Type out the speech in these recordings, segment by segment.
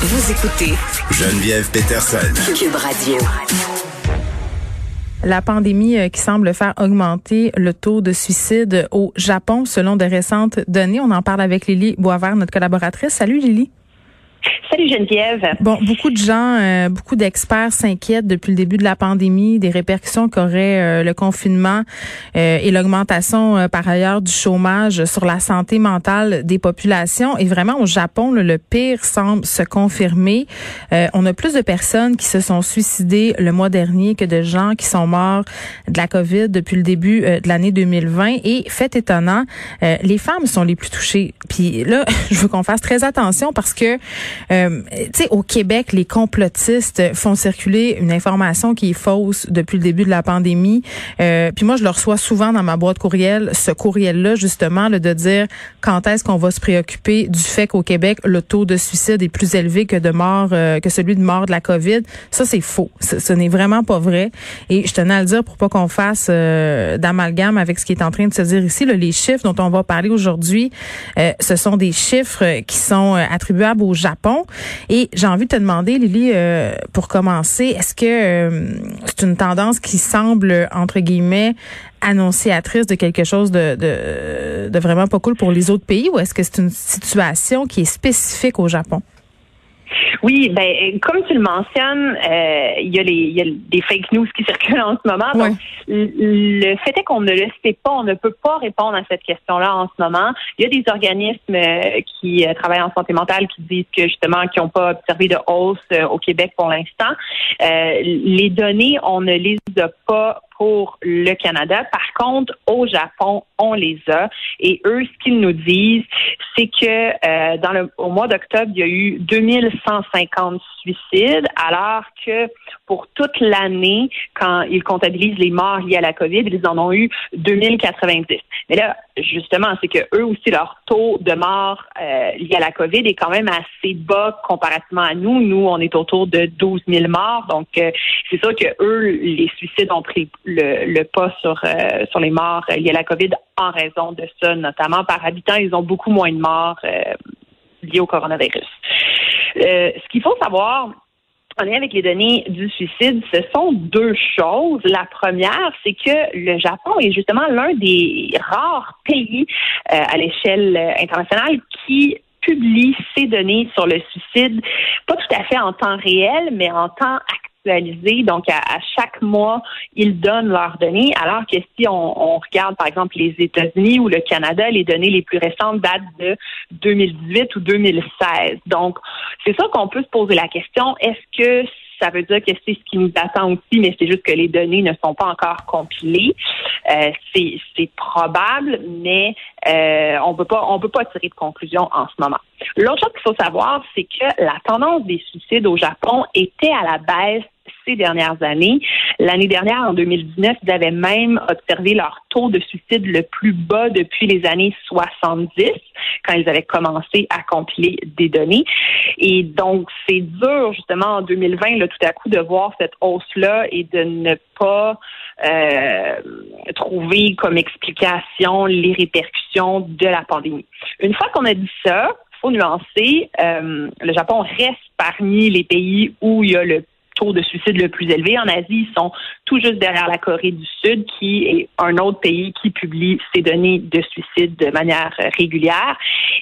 Vous écoutez Geneviève Peterson. Cube Radio. La pandémie euh, qui semble faire augmenter le taux de suicide au Japon selon de récentes données. On en parle avec Lily Boisvert, notre collaboratrice. Salut Lily. Salut Geneviève. Bon, beaucoup de gens, euh, beaucoup d'experts s'inquiètent depuis le début de la pandémie des répercussions qu'aurait euh, le confinement euh, et l'augmentation par ailleurs du chômage sur la santé mentale des populations. Et vraiment, au Japon, le pire semble se confirmer. on a plus de personnes qui se sont suicidées le mois dernier que de gens qui sont morts de la COVID depuis le début de l'année 2020. Et fait étonnant, les femmes sont les plus touchées. Puis là, je veux qu'on fasse très attention parce que euh, tu sais, au Québec, les complotistes font circuler une information qui est fausse depuis le début de la pandémie. Euh, puis moi, je le reçois souvent dans ma boîte courriel, ce courriel-là, justement, de dire quand est-ce qu'on va se préoccuper du fait qu'au Québec, le taux de suicide est plus élevé que de mort, euh, que celui de mort de la COVID. Ça, c'est faux. Ce, n'est vraiment pas vrai. Et je tenais à le dire pour pas qu'on fasse euh, d'amalgame avec ce qui est en train de se dire ici. Là, les chiffres dont on va parler aujourd'hui, ce sont des chiffres qui sont attribuables au Japon. Et j'ai envie de te demander, Lily, euh, pour commencer, est-ce que euh, c'est une tendance qui semble, entre guillemets, annonciatrice de quelque chose de, de, de vraiment pas cool pour les autres pays ou est-ce que c'est une situation qui est spécifique au Japon? Oui, ben comme tu le mentionnes, euh, il y a les il y a des fake news qui circulent en ce moment. Donc, le fait est qu'on ne le sait pas, on ne peut pas répondre à cette question-là en ce moment. Il y a des organismes euh, qui euh, travaillent en santé mentale qui disent que justement qui n'ont pas observé de hausse au Québec pour l'instant. les données, on ne les a pas pour le Canada. Par contre, au Japon, on les a. Et eux, ce qu'ils nous disent, c'est que euh, dans le, au mois d'octobre, il y a eu 2150 suicides, alors que pour toute l'année, quand ils comptabilisent les morts liés à la COVID, ils en ont eu 2090. Mais là, justement, c'est que eux aussi, leur taux de mort euh, lié à la COVID est quand même assez bas comparativement à nous. Nous, on est autour de 12 000 morts. Donc, euh, c'est sûr que eux, les suicides ont pris le, pas sur, euh, sur les morts liés à la COVID en raison de ça, notamment par habitant. Ils ont beaucoup moins de morts liés au coronavirus. ce qu'il faut savoir, en lien avec les données du suicide, ce sont deux choses. La première, c'est que le Japon est justement l'un des rares pays euh, à l'échelle internationale qui publie ces données sur le suicide, pas tout à fait en temps réel, mais en temps donc, à, chaque mois, ils donnent leurs données, alors que si on, regarde, par exemple, les États-Unis ou le Canada, les données les plus récentes datent de 2018 ou 2016. Donc, c'est ça qu'on peut se poser la question. Est-ce que ça veut dire que c'est ce qui nous attend aussi, mais c'est juste que les données ne sont pas encore compilées? Euh, c'est probable, mais euh, on peut pas on peut pas tirer de conclusion en ce moment. L'autre chose qu'il faut savoir, c'est que la tendance des suicides au Japon était à la baisse ces dernières années. L'année dernière, en 2019, ils avaient même observé leur taux de suicide le plus bas depuis les années 70, quand ils avaient commencé à compiler des données. Et donc, c'est dur, justement, en 2020, là, tout à coup, de voir cette hausse-là et de ne pas euh, trouver comme explication les répercussions de la pandémie. Une fois qu'on a dit ça, faut nuancer, euh, le Japon reste parmi les pays où il y a le taux de suicide le plus élevé. En Asie, ils sont tout juste derrière la Corée du Sud, qui est un autre pays qui publie ces données de suicide de manière régulière.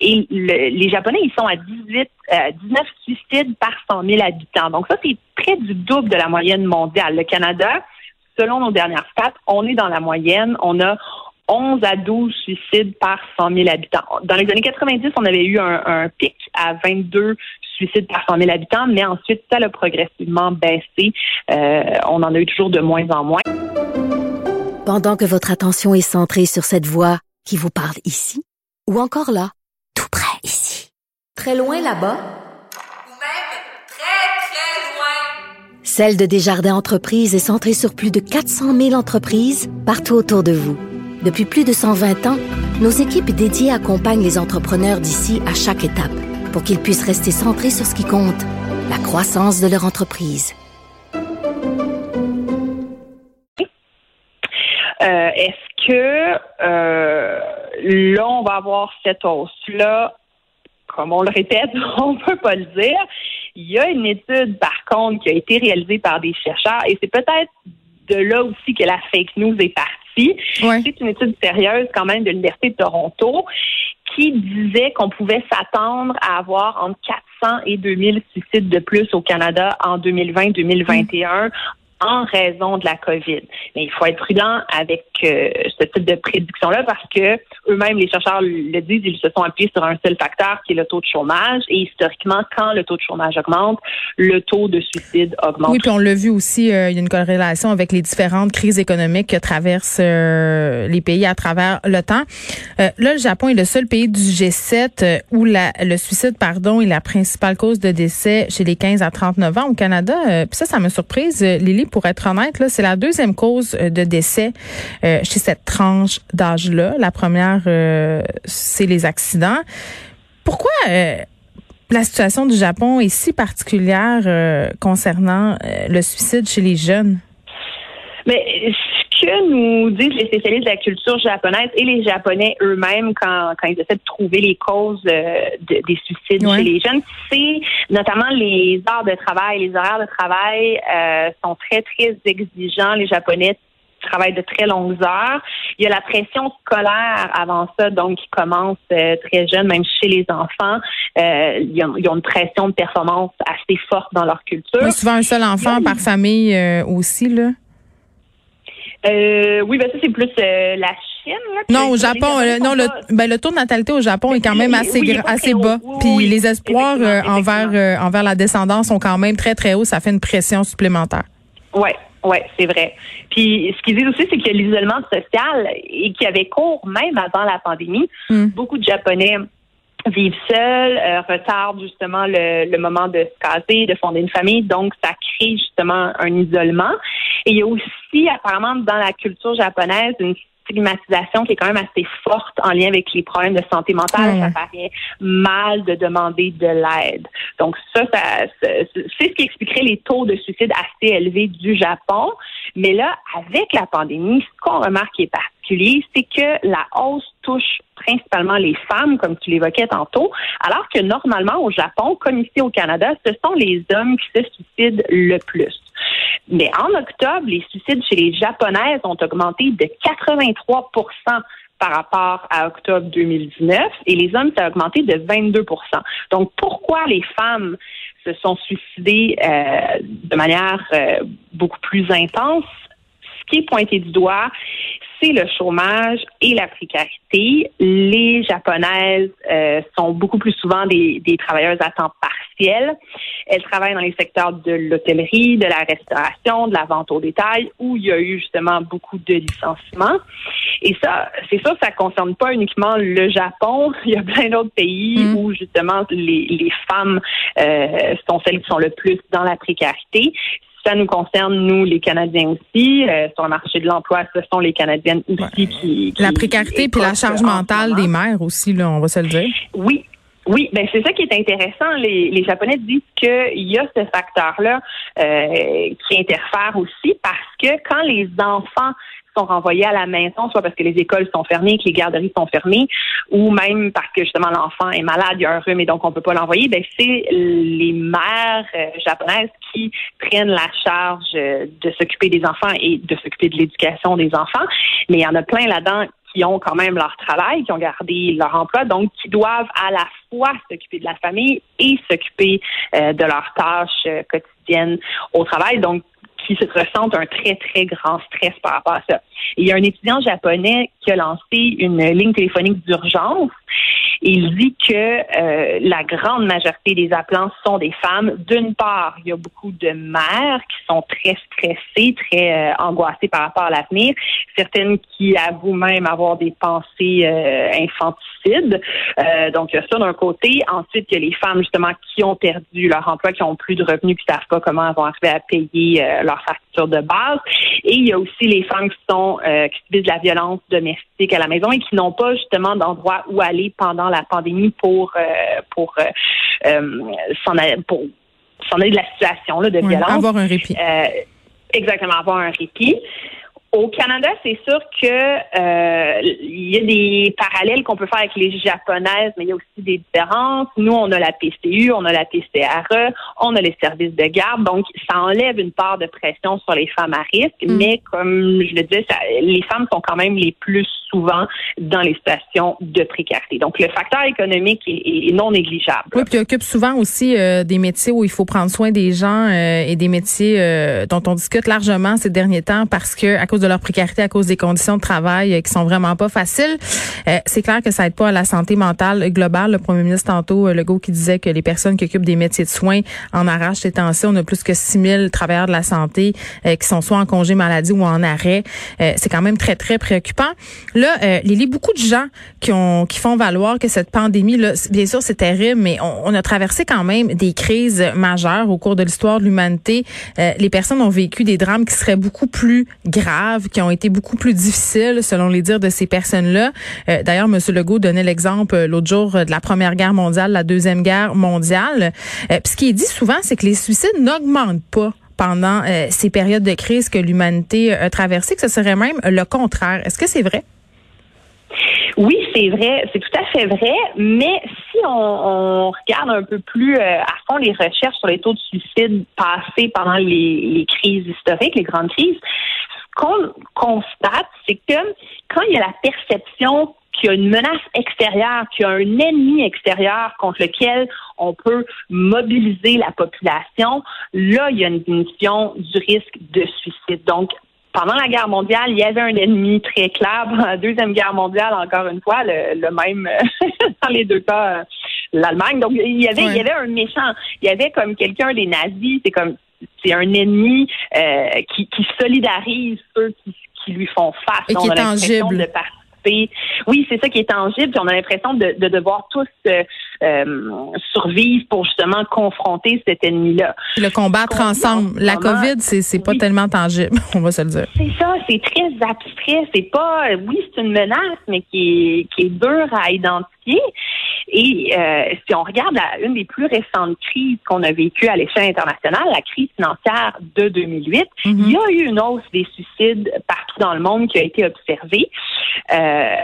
Et les Japonais, ils sont à 18, 19 euh, suicides par 100 000 habitants. Donc ça, c'est près du double de la moyenne mondiale. Le Canada, selon nos dernières stats, on est dans la moyenne. On a 11 à 12 suicides par 100 000 habitants. Dans les années 90, on avait eu un, un pic à 22 suicides par 100 000 habitants, mais ensuite, ça a progressivement baissé. Euh, on en a eu toujours de moins en moins. Pendant que votre attention est centrée sur cette voix qui vous parle ici, ou encore là, tout près ici, Très loin là-bas? Ou même très, très loin. Celle de Desjardins Entreprises est centrée sur plus de 400 000 entreprises partout autour de vous. Depuis plus de 120 ans, nos équipes dédiées accompagnent les entrepreneurs d'ici à chaque étape pour qu'ils puissent rester centrés sur ce qui compte, la croissance de leur entreprise. Euh, Est-ce que euh, là, on va avoir cette hausse-là? Comme on le répète, on peut pas le dire. Il y a une étude, par contre, qui a été réalisée par des chercheurs, et c'est peut-être de là aussi que la fake news est partie. Ouais. C'est une étude sérieuse quand même de l'Université de Toronto qui disait qu'on pouvait s'attendre à avoir entre 400 et 2000 suicides de plus au Canada en 2020-2021 en raison de la COVID. Mais il faut être prudent avec euh, ce type de prédiction-là parce que eux-mêmes, les chercheurs le disent, ils se sont appuyés sur un seul facteur qui est le taux de chômage. Et historiquement, quand le taux de chômage augmente, le taux de suicide augmente. Oui, puis on l'a vu aussi, euh, il y a une corrélation avec les différentes crises économiques que traversent euh, les pays à travers le temps. Là, le Japon est le seul pays du G7 euh, où la, le suicide, pardon, est la principale cause de décès chez les 15 à 39 ans. Au Canada, puis ça, ça me surprise, Lily, pour être honnête, là, c'est la deuxième cause euh, de décès euh, chez cette tranche d'âge-là. La première, euh, c'est les accidents. Pourquoi euh, la situation du Japon est si particulière euh, concernant euh, le suicide chez les jeunes? Mais que nous disent les spécialistes de la culture japonaise et les Japonais eux-mêmes quand, quand ils essaient de trouver les causes euh, de- des suicides Ouais. chez les jeunes, c'est notamment les heures de travail. Les horaires de travail euh, sont très, très exigeants. Les Japonais travaillent de très longues heures. Il y a la pression scolaire avant ça, donc qui commence euh, très jeune, même chez les enfants. Euh, ils, ont, ils ont une pression de performance assez forte dans leur culture. Oui, souvent un seul enfant par famille euh, aussi, là. Euh, oui, ben ça, c'est plus euh, la Chine. Là, Non, au Japon, euh, non, le, ben, le taux de natalité au Japon est quand même Oui, assez, oui, assez bas. Oui, Puis oui, les espoirs euh, effectivement, envers euh, envers la descendance sont quand même très très hauts. Ça fait une pression supplémentaire. Ouais, ouais, c'est vrai. Puis ce qu'ils disent aussi, c'est que l'isolement social et qui avait cours même avant la pandémie, Hmm. beaucoup de Japonais vivent seuls, euh, retardent justement le, le moment de se caser, de fonder une famille, donc ça crée justement un isolement. Et il y a aussi apparemment dans la culture japonaise une stigmatisation qui est quand même assez forte en lien avec les problèmes de santé mentale. Ça paraît mal de demander de l'aide. Donc ça, ça c'est ce qui expliquerait les taux de suicide assez élevés du Japon. Mais là, avec la pandémie, ce qu'on remarque est c'est que la hausse touche principalement les femmes, comme tu l'évoquais tantôt, alors que normalement au Japon, comme ici au Canada, ce sont les hommes qui se suicident le plus. Mais en octobre, les suicides chez les Japonaises ont augmenté de 83% par rapport à octobre 2019 et les hommes, ça a augmenté de 22% Donc, pourquoi les femmes se sont suicidées euh, de manière euh, beaucoup plus intense? Ce qui est pointé du doigt, c'est le chômage et la précarité. Les Japonaises euh, sont beaucoup plus souvent des, des travailleuses à temps partiel. Elles travaillent dans les secteurs de l'hôtellerie, de la restauration, de la vente au détail, où il y a eu justement beaucoup de licenciements. Et ça, c'est sûr, ça concerne pas uniquement le Japon. Il y a plein d'autres pays Mm. où justement les, les femmes euh, sont celles qui sont le plus dans la précarité. Ça nous concerne, nous, les Canadiens aussi. Euh, sur le marché de l'emploi, ce sont les Canadiennes aussi qui, qui La précarité puis la charge mentale des mères aussi, là, on va se le dire. Oui. Oui, ben c'est ça qui est intéressant. Les, les Japonais disent qu'il y a ce facteur-là euh, qui interfère aussi parce que quand les enfants sont renvoyés à la maison, soit parce que les écoles sont fermées, que les garderies sont fermées, ou même parce que justement l'enfant est malade, il y a un rhume et donc on peut pas l'envoyer, ben c'est les mères euh, japonaises qui prennent la charge euh, de s'occuper des enfants et de s'occuper de l'éducation des enfants. Mais il y en a plein là-dedans qui ont quand même leur travail, qui ont gardé leur emploi, donc qui doivent à la fois s'occuper de la famille et s'occuper euh, de leurs tâches quotidiennes au travail. Donc, qui se ressentent un très, très grand stress par rapport à ça. Il y a un étudiant japonais qui a lancé une ligne téléphonique d'urgence il dit que euh, la grande majorité des appelants sont des femmes. D'une part, il y a beaucoup de mères qui sont très stressées, très euh, angoissées par rapport à l'avenir, certaines qui avouent même avoir des pensées euh, infanticides. donc, il y a ça d'un côté. Ensuite, il y a les femmes justement qui ont perdu leur emploi, qui ont plus de revenus, qui savent pas comment elles vont arriver à payer leur facture de base. Et il y a aussi les femmes qui sont qui subissent de la violence domestique à la maison et qui n'ont pas justement d'endroit où aller pendant la pandémie pour euh, pour euh, euh, s'en aller pour s'en aller de la situation là, de violence. Avoir un répit. exactement, avoir un répit. Au Canada, c'est sûr que euh, il y a des parallèles qu'on peut faire avec les japonaises, mais il y a aussi des différences. Nous, on a la PCU, on a la PCRE, on a les services de garde, donc ça enlève une part de pression sur les femmes à risque. Mm. Mais comme je le disais, les femmes sont quand même les plus souvent dans les situations de précarité. Donc le facteur économique est, non négligeable. Oui, puis occupe souvent aussi euh, des métiers où il faut prendre soin des gens euh, et des métiers dont on discute largement ces derniers temps parce que à cause de leur précarité à cause des conditions de travail euh, qui sont vraiment pas faciles. Euh, c'est clair que ça aide pas à la santé mentale globale. Le premier ministre tantôt, euh, Legault, qui disait que les personnes qui occupent des métiers de soins en arrachent ces temps-ci. On a plus que 6 000 travailleurs de la santé qui sont soit en congé maladie ou en arrêt. c'est quand même très, très préoccupant. Là, euh, Lily, beaucoup de gens qui ont qui font valoir que cette pandémie, là, bien sûr, c'est terrible, mais on, on, a traversé quand même des crises majeures au cours de l'histoire de l'humanité. les personnes ont vécu des drames qui seraient beaucoup plus graves qui ont été beaucoup plus difficiles, selon les dires de ces personnes-là. Euh, D'ailleurs, M. Legault donnait l'exemple euh, l'autre jour euh, de la Première Guerre mondiale, la Deuxième Guerre mondiale. Euh, ce qui est dit souvent, c'est que les suicides n'augmentent pas pendant euh, ces périodes de crise que l'humanité a traversées, que ce serait même le contraire. Est-ce que c'est vrai? Oui, c'est vrai, c'est tout à fait vrai, mais si on, on regarde un peu plus à fond les recherches sur les taux de suicide passés pendant les, les crises historiques, les grandes crises, qu'on constate, c'est que quand il y a la perception qu'il y a une menace extérieure, qu'il y a un ennemi extérieur contre lequel on peut mobiliser la population, là, il y a une diminution du risque de suicide. Donc, pendant la guerre mondiale, il y avait un ennemi très clair. Dans la deuxième guerre mondiale, encore une fois, le, même dans les deux cas, euh, l'Allemagne. Donc, il y avait, il y avait un méchant. Il y avait comme quelqu'un des nazis. C'est comme c'est un ennemi euh, qui, qui, solidarise ceux qui, qui, lui font face. Et qui est tangible. De oui, c'est ça qui est tangible. Puis on a l'impression de, de, devoir tous euh, euh, survivre pour justement confronter cet ennemi-là. Le combattre ensemble. La COVID, c'est c'est pas tellement tangible, on va se le dire. C'est ça, c'est très abstrait. C'est pas, oui, c'est une menace, mais qui est qui est dure à identifier. Et euh, si on regarde la, une des plus récentes crises qu'on a vécues à l'échelle internationale, la crise financière de 2008, mm-hmm. il y a eu une hausse des suicides partout dans le monde qui a été observée. Euh,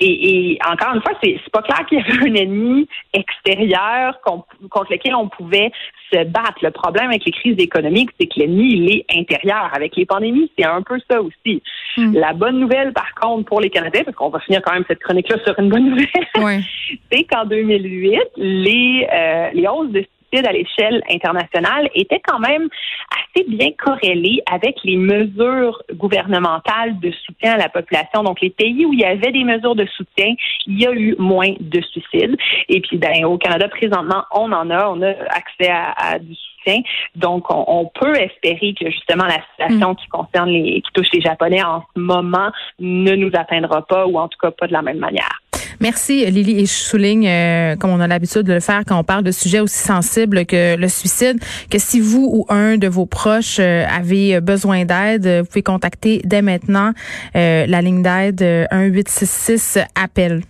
et, encore une fois, c'est pas clair qu'il y avait un ennemi extérieur contre lequel on pouvait se battre. Le problème avec les crises économiques, c'est que l'ennemi, il est intérieur. Avec les pandémies, c'est un peu ça aussi. Hmm. La bonne nouvelle, par contre, pour les Canadiens, parce qu'on va finir quand même cette chronique-là sur une bonne nouvelle, c'est qu'en 2008, les, euh, les hausses de à l'échelle internationale était quand même assez bien corrélé avec les mesures gouvernementales de soutien à la population. Donc, les pays où il y avait des mesures de soutien, il y a eu moins de suicides. Et puis, ben, au Canada, présentement, on en a, on a accès à, du soutien. Donc, on, peut espérer que justement la situation mm. qui concerne les, qui touche les Japonais en ce moment ne nous atteindra pas, ou en tout cas pas de la même manière. Merci, Lily. Et je souligne, euh, comme on a l'habitude de le faire quand on parle de sujets aussi sensibles que le suicide, que si vous ou un de vos proches euh, avez besoin d'aide, vous pouvez contacter dès maintenant euh, la ligne d'aide 1866 appel.